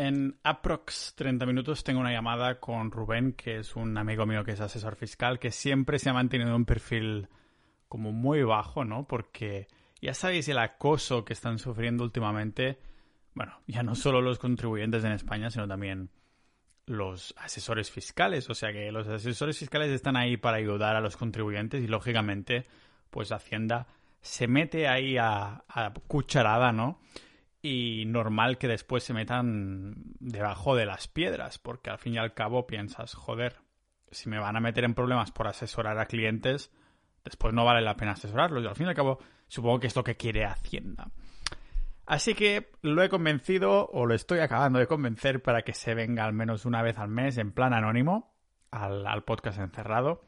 En aprox 30 minutos tengo una llamada con Rubén, que es un amigo mío que es asesor fiscal, que siempre se ha mantenido un perfil como muy bajo, ¿no? Porque ya sabéis el acoso que están sufriendo últimamente, bueno, ya no solo los contribuyentes en España, sino también los asesores fiscales. O sea que los asesores fiscales están ahí para ayudar a los contribuyentes y lógicamente, pues Hacienda se mete ahí a, a cucharada, ¿no? Y normal que después se metan debajo de las piedras, porque al fin y al cabo piensas, joder, si me van a meter en problemas por asesorar a clientes, después no vale la pena asesorarlos. Y al fin y al cabo, supongo que es lo que quiere Hacienda. Así que lo he convencido, o lo estoy acabando de convencer, para que se venga al menos una vez al mes en plan anónimo al, podcast encerrado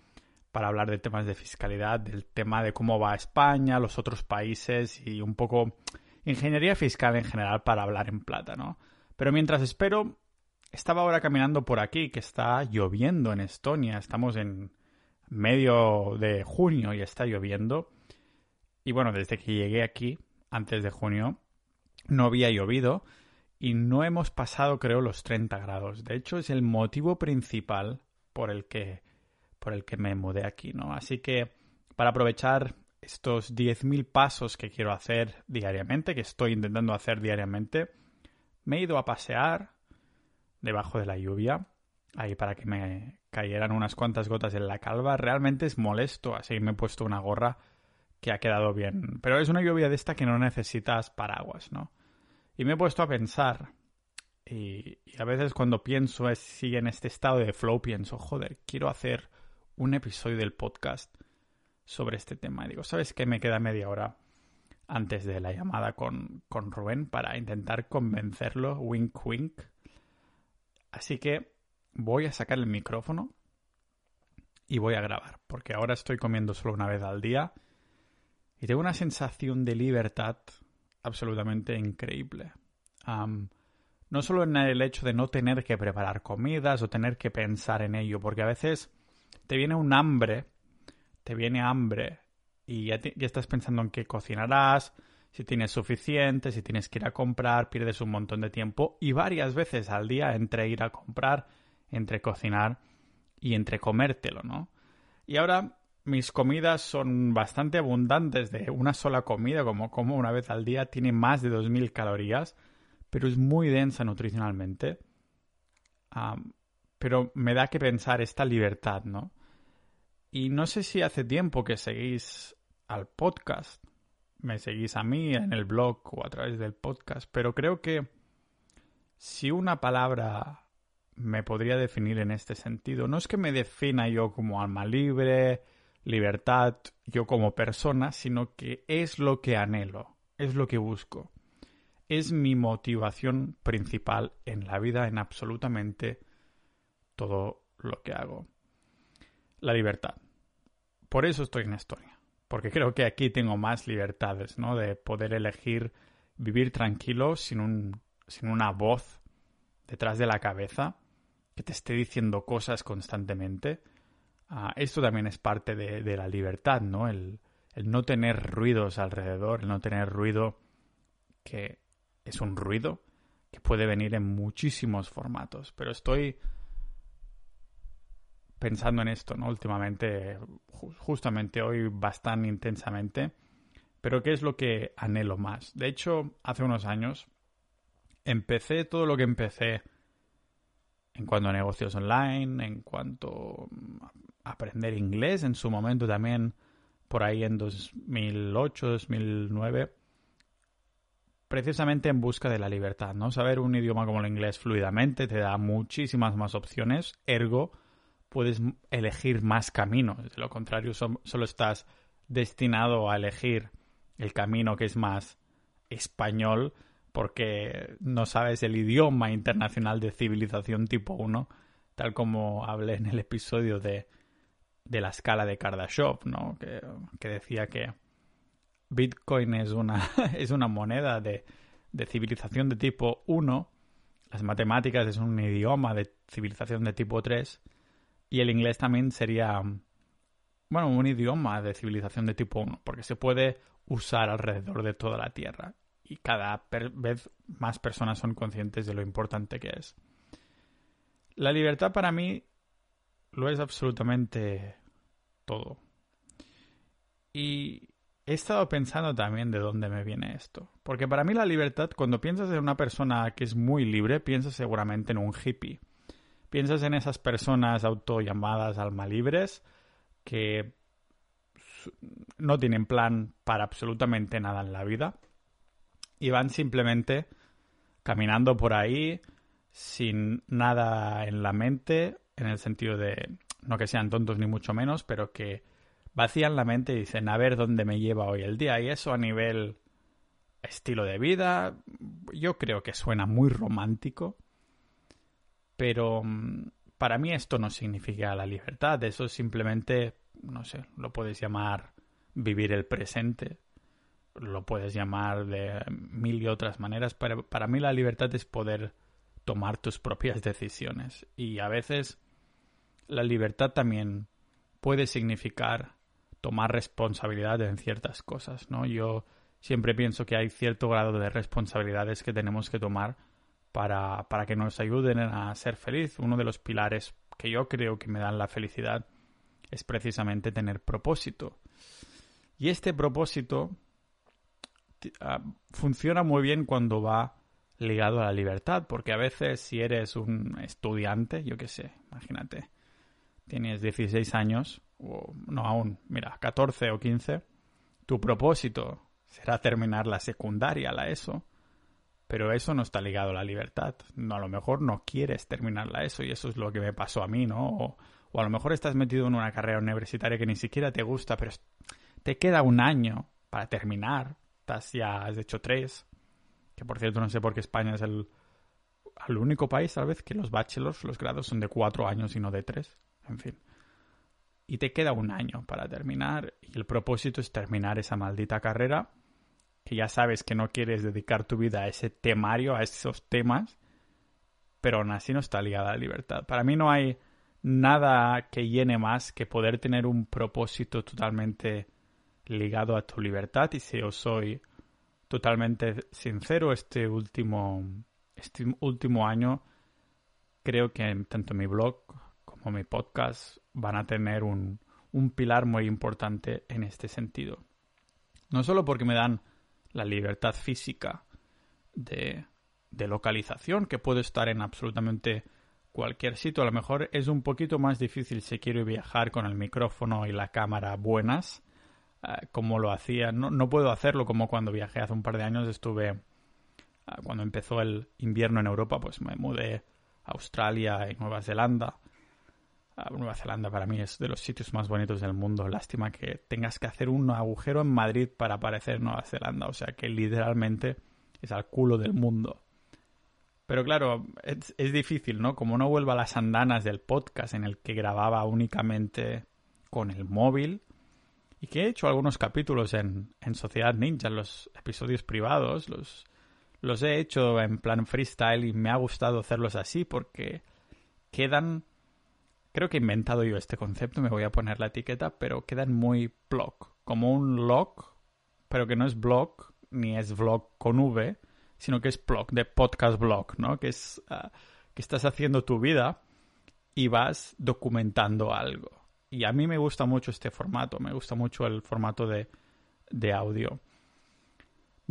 para hablar de temas de fiscalidad, del tema de cómo va España, los otros países y un poco ingeniería fiscal en general para hablar en plata, ¿no? Pero mientras espero, estaba ahora caminando por aquí, que está lloviendo en Estonia, estamos en medio de junio y está lloviendo. Y bueno, desde que llegué aquí, antes de junio, no había llovido y no hemos pasado, creo, los 30 grados. De hecho, es el motivo principal por el que, por el que me mudé aquí, ¿no? Así que, para aprovechar estos 10.000 pasos que quiero hacer diariamente, que estoy intentando hacer diariamente, me he ido a pasear debajo de la lluvia, ahí para que me cayeran unas cuantas gotas en la calva. Realmente es molesto, así me he puesto una gorra que ha quedado bien. Pero es una lluvia de esta que no necesitas paraguas, ¿no? Y me he puesto a pensar, y, a veces cuando pienso así en este estado de flow, pienso, joder, quiero hacer un episodio del podcast sobre este tema. Y digo, ¿sabes qué? Me queda media hora antes de la llamada con, con Rubén para intentar convencerlo, wink wink. Así que voy a sacar el micrófono y voy a grabar, porque ahora estoy comiendo solo una vez al día y tengo una sensación de libertad absolutamente increíble. no solo en el hecho de no tener que preparar comidas o tener que pensar en ello, porque a veces te viene un hambre te viene hambre y ya, estás pensando en qué cocinarás, si tienes suficiente, si tienes que ir a comprar, pierdes un montón de tiempo y varias veces al día entre ir a comprar, entre cocinar y entre comértelo, ¿no? Y ahora mis comidas son bastante abundantes de una sola comida, como como una vez al día, tiene más de 2.000 calorías, pero es muy densa nutricionalmente. pero me da que pensar esta libertad, ¿no? Y no sé si hace tiempo que seguís al podcast, me seguís a mí en el blog o a través del podcast, pero creo que si una palabra me podría definir en este sentido, no es que me defina yo como alma libre, libertad, yo como persona, sino que es lo que anhelo, es lo que busco. Es mi motivación principal en la vida, en absolutamente todo lo que hago la libertad. Por eso estoy en Estonia, porque creo que aquí tengo más libertades, ¿no? De poder elegir vivir tranquilo sin, un, sin una voz detrás de la cabeza que te esté diciendo cosas constantemente. Ah, esto también es parte de, de la libertad, ¿no? El, el no tener ruidos alrededor, el no tener ruido que es un ruido que puede venir en muchísimos formatos. Pero estoy pensando en esto, ¿no? Últimamente, justamente hoy bastante intensamente. Pero ¿qué es lo que anhelo más? De hecho, hace unos años empecé todo lo que empecé en cuanto a negocios online, en cuanto a aprender inglés, en su momento también por ahí en 2008, 2009, precisamente en busca de la libertad, ¿no? Saber un idioma como el inglés fluidamente te da muchísimas más opciones, ergo puedes elegir más caminos. De lo contrario, solo estás destinado a elegir el camino que es más español porque no sabes el idioma internacional de civilización tipo 1, tal como hablé en el episodio de, de la escala de Kardashev, ¿no? Que, que, decía que Bitcoin es una, es una moneda de, de civilización de tipo 1, las matemáticas es un idioma de civilización de tipo 3 y el inglés también sería, bueno, un idioma de civilización de tipo 1, porque se puede usar alrededor de toda la Tierra. y cada vez más personas son conscientes de lo importante que es. La libertad para mí lo es absolutamente todo. Y he estado pensando también de dónde me viene esto. Porque para mí la libertad, cuando piensas en una persona que es muy libre, piensas seguramente en un hippie. Piensas en esas personas auto llamadas alma libres que no tienen plan para absolutamente nada en la vida y van simplemente caminando por ahí sin nada en la mente, en el sentido de no que sean tontos ni mucho menos, pero que vacían la mente y dicen a ver dónde me lleva hoy el día. Y eso a nivel estilo de vida, yo creo que suena muy romántico, pero mm, para mí esto no significa la libertad, eso simplemente, no sé, lo puedes llamar vivir el presente, lo puedes llamar de mil y otras maneras, pero para mí la libertad es poder tomar tus propias decisiones y a veces la libertad también puede significar tomar responsabilidad en ciertas cosas, ¿no? Yo siempre pienso que hay cierto grado de responsabilidades que tenemos que tomar para, para que nos ayuden a ser feliz. Uno de los pilares que yo creo que me dan la felicidad es precisamente tener propósito. Y este propósito ah, funciona muy bien cuando va ligado a la libertad, porque a veces si eres un estudiante, yo qué sé, imagínate, tienes 16 años, o no aún, mira, 14 o 15, tu propósito será terminar la secundaria, la ESO, pero eso no está ligado a la libertad. No, a lo mejor no quieres terminar la ESO y eso es lo que me pasó a mí, ¿no? O, o a lo mejor estás metido en una carrera universitaria que ni siquiera te gusta, pero te queda un año para terminar. Estás ya, has hecho tres. Que por cierto, no sé por qué España es el, el único país, tal vez, que los bachelors, los grados son de cuatro años y no de tres. En fin. Y te queda un año para terminar. Y el propósito es terminar esa maldita carrera. Ya sabes que no quieres dedicar tu vida a ese temario, a esos temas. Pero aún así no está ligada a la libertad. Para mí no hay nada que llene más que poder tener un propósito totalmente ligado a tu libertad y si os soy totalmente sincero este último este último año creo que tanto mi blog como mi podcast van a tener un, un pilar muy importante en este sentido no solo porque me dan la libertad física de, de localización que puedo estar en absolutamente cualquier sitio a lo mejor es un poquito más difícil si quiero viajar con el micrófono y la cámara buenas eh, como lo hacía. No, no, puedo hacerlo como cuando viajé hace un par de años. Estuve, eh, cuando empezó el invierno en Europa, pues me mudé a Australia y Nueva Zelanda. Eh, Nueva Zelanda para mí es de los sitios más bonitos del mundo. Lástima que tengas que hacer un agujero en Madrid para aparecer Nueva Zelanda. O sea que literalmente es al culo del mundo. Pero claro, es, difícil, ¿no? Como no vuelva a las andanas del podcast en el que grababa únicamente con el móvil, y que he hecho algunos capítulos en, en Sociedad Ninja, los episodios privados, los, los he hecho en plan freestyle y me ha gustado hacerlos así porque quedan... Creo que he inventado yo este concepto, me voy a poner la etiqueta, pero quedan muy blog, como un log, pero que no es blog ni es vlog con V, sino que es blog, de podcast blog, ¿no? Que es uh, que estás haciendo tu vida y vas documentando algo. Y a mí me gusta mucho este formato, me gusta mucho el formato de, de audio.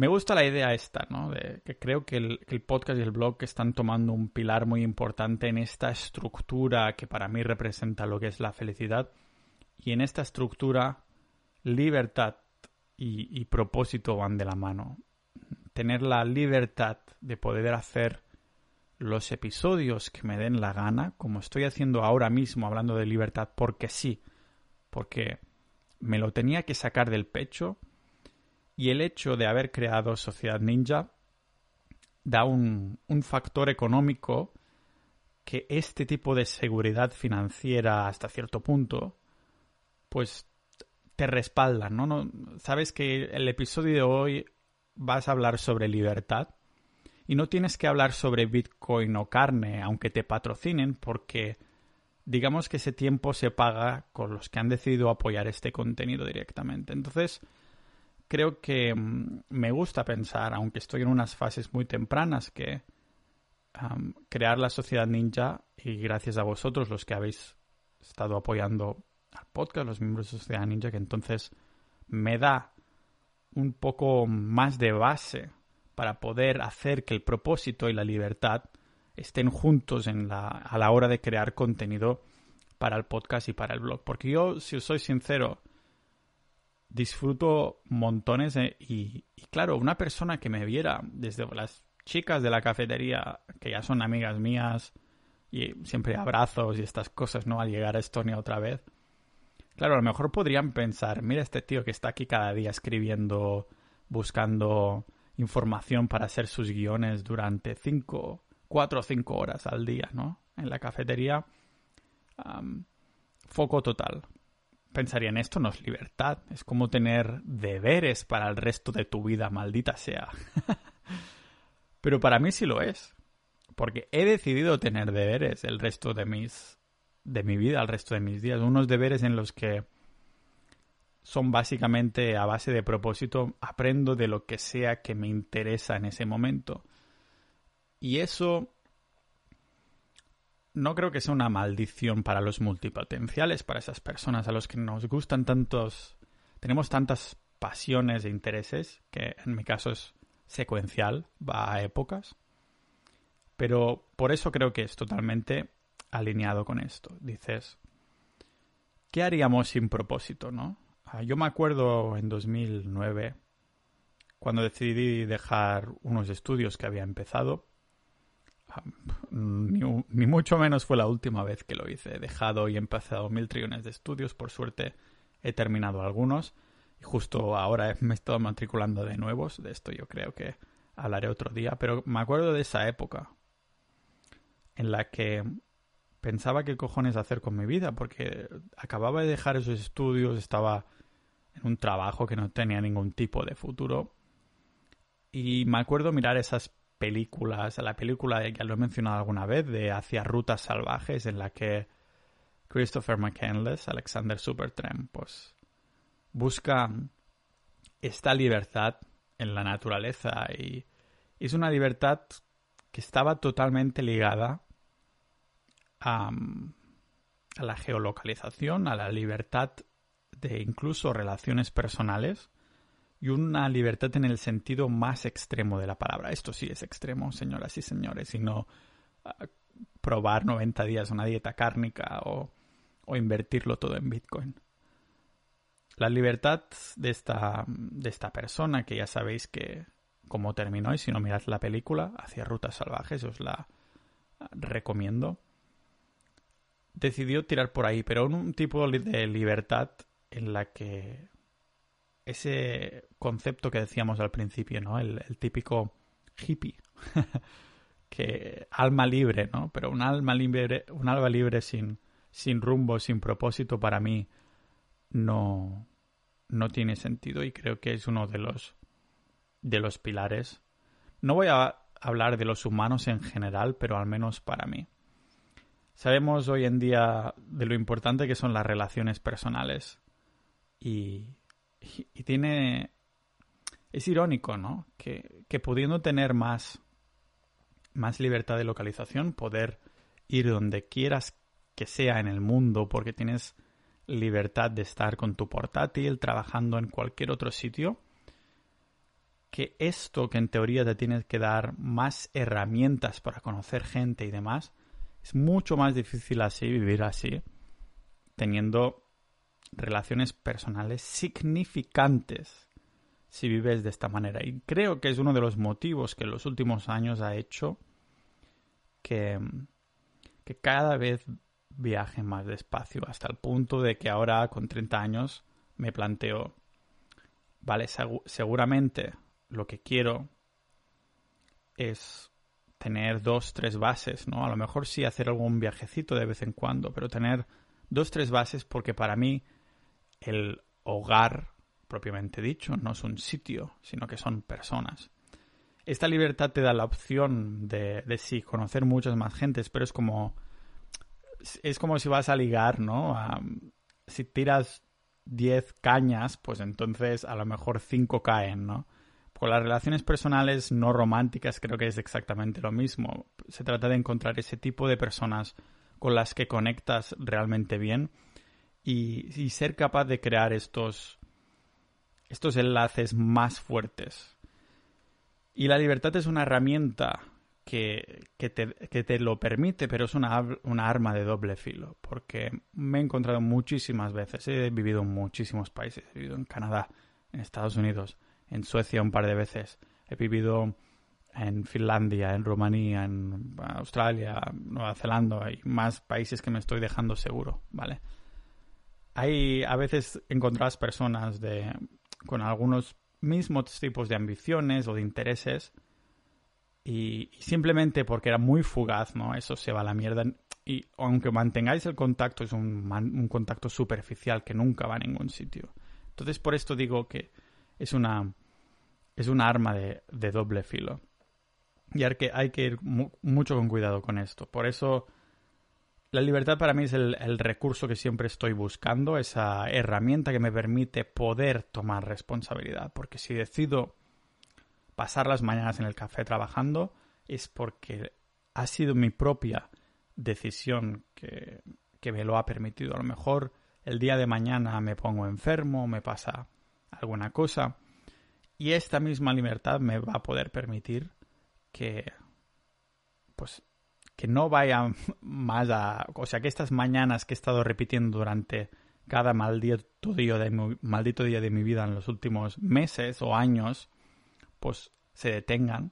Me gusta la idea esta, ¿no? De que creo que el, podcast y el blog están tomando un pilar muy importante en esta estructura que para mí representa lo que es la felicidad. Y en esta estructura, libertad y propósito van de la mano. Tener la libertad de poder hacer los episodios que me den la gana, como estoy haciendo ahora mismo hablando de libertad, porque sí, porque me lo tenía que sacar del pecho y el hecho de haber creado Sociedad Ninja da un, un factor económico que este tipo de seguridad financiera hasta cierto punto, pues te respalda, ¿no? ¿no? Sabes que el episodio de hoy vas a hablar sobre libertad y no tienes que hablar sobre Bitcoin o carne, aunque te patrocinen, porque digamos que ese tiempo se paga con los que han decidido apoyar este contenido directamente. Entonces, creo que mm, me gusta pensar, aunque estoy en unas fases muy tempranas, que crear la sociedad ninja y gracias a vosotros los que habéis estado apoyando al podcast, los miembros de Sociedad Ninja, que entonces me da un poco más de base para poder hacer que el propósito y la libertad estén juntos en la, a la hora de crear contenido para el podcast y para el blog. Porque yo, si os soy sincero, disfruto montones y, y, claro, una persona que me viera desde las chicas de la cafetería, que ya son amigas mías, y siempre abrazos y estas cosas, ¿no? Al llegar a Estonia otra vez. Claro, a lo mejor podrían pensar, mira este tío que está aquí cada día escribiendo, buscando información para hacer sus guiones durante cinco, cuatro o cinco horas al día, ¿no? En la cafetería. foco total. Pensarían, esto no es libertad, es como tener deberes para el resto de tu vida, maldita sea. Pero para mí sí lo es. Porque he decidido tener deberes el resto de mis. de mi vida, el resto de mis días. Unos deberes en los que son básicamente a base de propósito, aprendo de lo que sea que me interesa en ese momento. Y eso no creo que sea una maldición para los multipotenciales, para esas personas a los que nos gustan tantos, tenemos tantas pasiones e intereses, que en mi caso es secuencial, va a épocas. Pero por eso creo que es totalmente alineado con esto. Dices, ¿qué haríamos sin propósito, no? Ah, yo me acuerdo en 2009, cuando decidí dejar unos estudios que había empezado, ni, mucho menos fue la última vez que lo hice. He dejado y empezado mil trillones de estudios. Por suerte he terminado algunos. Y justo ahora me he estado matriculando de nuevos. De esto yo creo que hablaré otro día. Pero me acuerdo de esa época en la que pensaba qué cojones hacer con mi vida. Porque acababa de dejar esos estudios, estaba en un trabajo que no tenía ningún tipo de futuro. Y me acuerdo mirar esas películas, la película, ya lo he mencionado alguna vez, de Hacia Rutas Salvajes, en la que Christopher McCandless, Alexander Supertramp, pues busca esta libertad en la naturaleza y es una libertad que estaba totalmente ligada a, a la geolocalización, a la libertad de incluso relaciones personales y una libertad en el sentido más extremo de la palabra. Esto sí es extremo, señoras y señores, y no ah, probar 90 días una dieta cárnica o, o, invertirlo todo en Bitcoin. La libertad de esta, de esta persona, que ya sabéis que cómo terminó, y si no mirad la película, hacia rutas salvajes, os la recomiendo, decidió tirar por ahí, pero un tipo de libertad en la que ese concepto que decíamos al principio, ¿no? El, típico hippie, que alma libre, ¿no? Pero un alma libre, un alma libre sin, sin rumbo, sin propósito, para mí no, no tiene sentido y creo que es uno de los de los pilares. No voy a hablar de los humanos en general, pero al menos para mí. Sabemos hoy en día de lo importante que son las relaciones personales y, tiene... Es irónico, ¿no? Que, que pudiendo tener más, más libertad de localización, poder ir donde quieras que sea en el mundo, porque tienes libertad de estar con tu portátil, trabajando en cualquier otro sitio, que esto que en teoría te tienes que dar más herramientas para conocer gente y demás, es mucho más difícil así, vivir así, teniendo relaciones personales significantes si vives de esta manera. Y creo que es uno de los motivos que en los últimos años ha hecho que, cada vez viaje más despacio, hasta el punto de que ahora con 30 años me planteo, vale, seguramente lo que quiero es tener dos, tres bases, ¿no? A lo mejor sí hacer algún viajecito de vez en cuando, pero tener dos, tres bases porque para mí el hogar, propiamente dicho, no es un sitio, sino que son personas. Esta libertad te da la opción de, de sí, conocer muchas más gentes, pero es como. Es como si vas a ligar, ¿no? si tiras 10 cañas, pues entonces a lo mejor 5 caen, ¿no? Con las relaciones personales no románticas creo que es exactamente lo mismo. Se trata de encontrar ese tipo de personas con las que conectas realmente bien y, ser capaz de crear estos, estos enlaces más fuertes. Y la libertad es una herramienta que, te, lo permite, pero es una, una, arma de doble filo, porque me he encontrado muchísimas veces, he vivido en muchísimos países, he vivido en Canadá, en Estados Unidos, en Suecia un par de veces, he vivido en Finlandia, en Rumanía, en Australia, Nueva Zelanda, hay más países que me estoy dejando seguro, ¿vale? Hay a veces encontrás personas de, con algunos mismos tipos de ambiciones o de intereses y, simplemente porque era muy fugaz, ¿no? Eso se va a la mierda. Y aunque mantengáis el contacto, es un, un contacto superficial que nunca va a ningún sitio. Entonces, por esto digo que es una, es una arma de, de doble filo. Y hay que, hay que ir mucho con cuidado con esto. Por eso, la libertad para mí es el, recurso que siempre estoy buscando, esa herramienta que me permite poder tomar responsabilidad. Porque si decido pasar las mañanas en el café trabajando es porque ha sido mi propia decisión que, me lo ha permitido. A lo mejor el día de mañana me pongo enfermo, me pasa alguna cosa y esta misma libertad me va a poder permitir que pues que no vaya más a o sea que estas mañanas que he estado repitiendo durante cada maldito día de mi, maldito día de mi vida en los últimos meses o años pues se detengan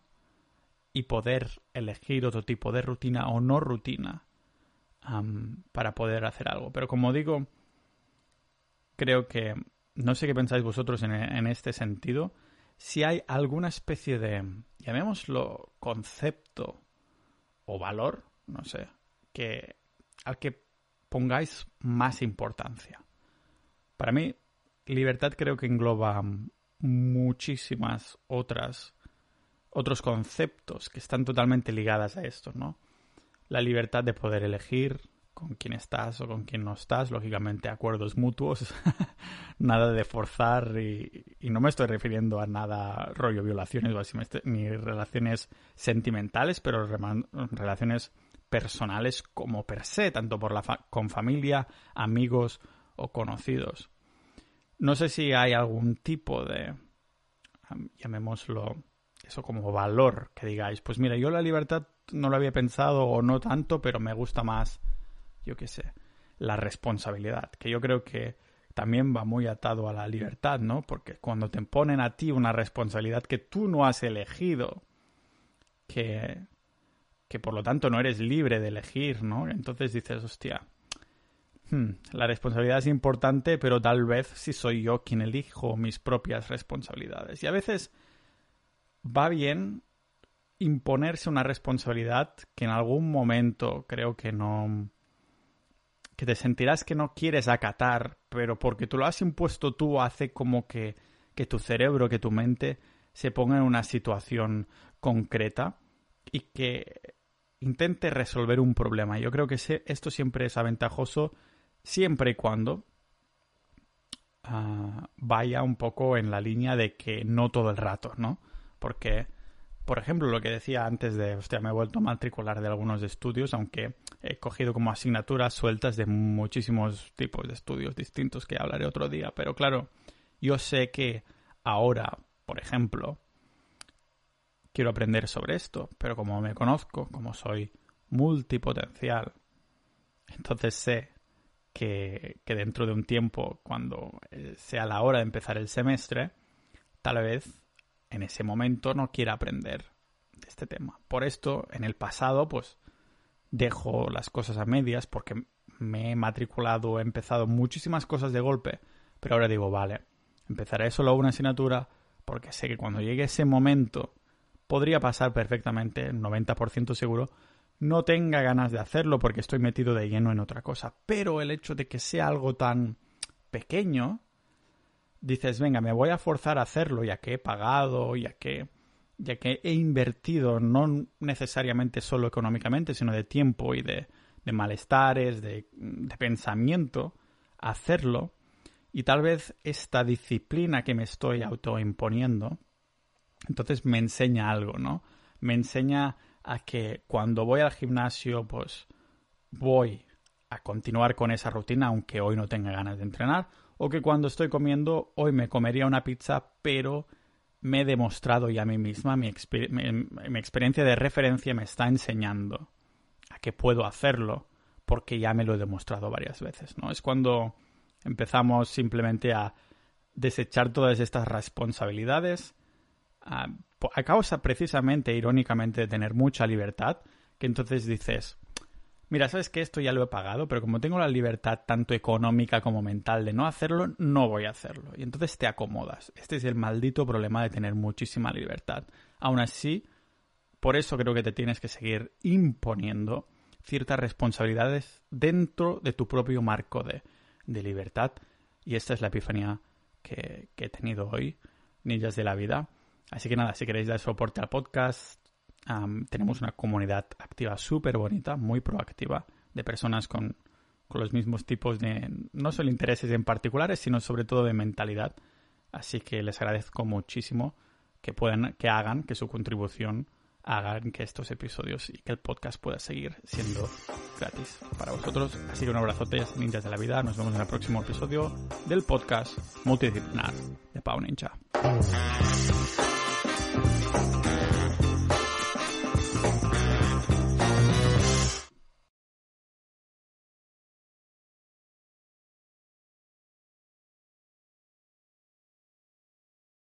y poder elegir otro tipo de rutina o no rutina para poder hacer algo. Pero como digo, creo que no sé qué pensáis vosotros en, en este sentido. Si hay alguna especie de, llamémoslo, concepto o valor, no sé, que al que pongáis más importancia. Para mí, libertad creo que engloba muchísimas otras otros conceptos que están totalmente ligadas a esto, ¿no? La libertad de poder elegir con quién estás o con quién no estás, lógicamente acuerdos mutuos, nada de forzar y, no me estoy refiriendo a nada rollo violaciones o así, ni relaciones sentimentales, pero relaciones personales como per se, tanto por la con familia, amigos o conocidos. No sé si hay algún tipo de, llamémoslo, eso como valor, que digáis, pues mira, yo la libertad no lo había pensado o no tanto, pero me gusta más, yo qué sé, la responsabilidad, que yo creo que también va muy atado a la libertad, ¿no? Porque cuando te ponen a ti una responsabilidad que tú no has elegido, que, que por lo tanto no eres libre de elegir, ¿no? Entonces dices, hostia, Hmm, la responsabilidad es importante, pero tal vez si soy yo quien elijo mis propias responsabilidades. Y a veces va bien imponerse una responsabilidad que en algún momento creo que no que te sentirás que no quieres acatar, pero porque tú lo has impuesto tú hace como que, que tu cerebro, que tu mente se ponga en una situación concreta y que intente resolver un problema. Yo creo que esto siempre es aventajoso siempre y cuando ah, vaya un poco en la línea de que no todo el rato, ¿no? Porque, por ejemplo, lo que decía antes de, hostia, me he vuelto a matricular de algunos estudios, aunque he cogido como asignaturas sueltas de muchísimos tipos de estudios distintos que hablaré otro día, pero claro, yo sé que ahora, por ejemplo, quiero aprender sobre esto, pero como me conozco, como soy multipotencial, entonces sé que, dentro de un tiempo, cuando eh, sea la hora de empezar el semestre, tal vez en ese momento no quiera aprender de este tema. Por esto, en el pasado, pues dejo las cosas a medias porque me he matriculado, he empezado muchísimas cosas de golpe, pero ahora digo, vale, empezaré solo una asignatura porque sé que cuando llegue ese momento podría pasar perfectamente, 90% seguro, no tenga ganas de hacerlo porque estoy metido de lleno en otra cosa. Pero el hecho de que sea algo tan pequeño, dices, venga, me voy a forzar a hacerlo ya que he pagado, ya que, ya que he invertido, no necesariamente solo económicamente, sino de tiempo y de, de malestares, de, de pensamiento, hacerlo. Y tal vez esta disciplina que me estoy autoimponiendo, entonces me enseña algo, ¿no? Me enseña a que cuando voy al gimnasio, pues voy a continuar con esa rutina, aunque hoy no tenga ganas de entrenar, o que cuando estoy comiendo, hoy me comería una pizza, pero me he demostrado ya a mí misma, mi, experiencia de referencia me está enseñando a que puedo hacerlo, porque ya me lo he demostrado varias veces, ¿no? Es cuando empezamos simplemente a desechar todas estas responsabilidades, a, a causa precisamente, irónicamente, de tener mucha libertad, que entonces dices, mira, sabes que esto ya lo he pagado, pero como tengo la libertad tanto económica como mental de no hacerlo, no voy a hacerlo. Y entonces te acomodas. Este es el maldito problema de tener muchísima libertad. Aún así, por eso creo que te tienes que seguir imponiendo ciertas responsabilidades dentro de tu propio marco de, libertad. Y esta es la epifanía que, que he tenido hoy, Ninjas de la Vida. Así que nada, si queréis dar soporte al podcast, tenemos una comunidad activa súper bonita, muy proactiva, de personas con, con, los mismos tipos de, no solo intereses en particulares, sino sobre todo de mentalidad. Así que les agradezco muchísimo que puedan, que hagan, que su contribución hagan que estos episodios y que el podcast pueda seguir siendo gratis para vosotros. Así que un abrazote, ninjas de la vida. Nos vemos en el próximo episodio del podcast multidisciplinar de Pau Ninja.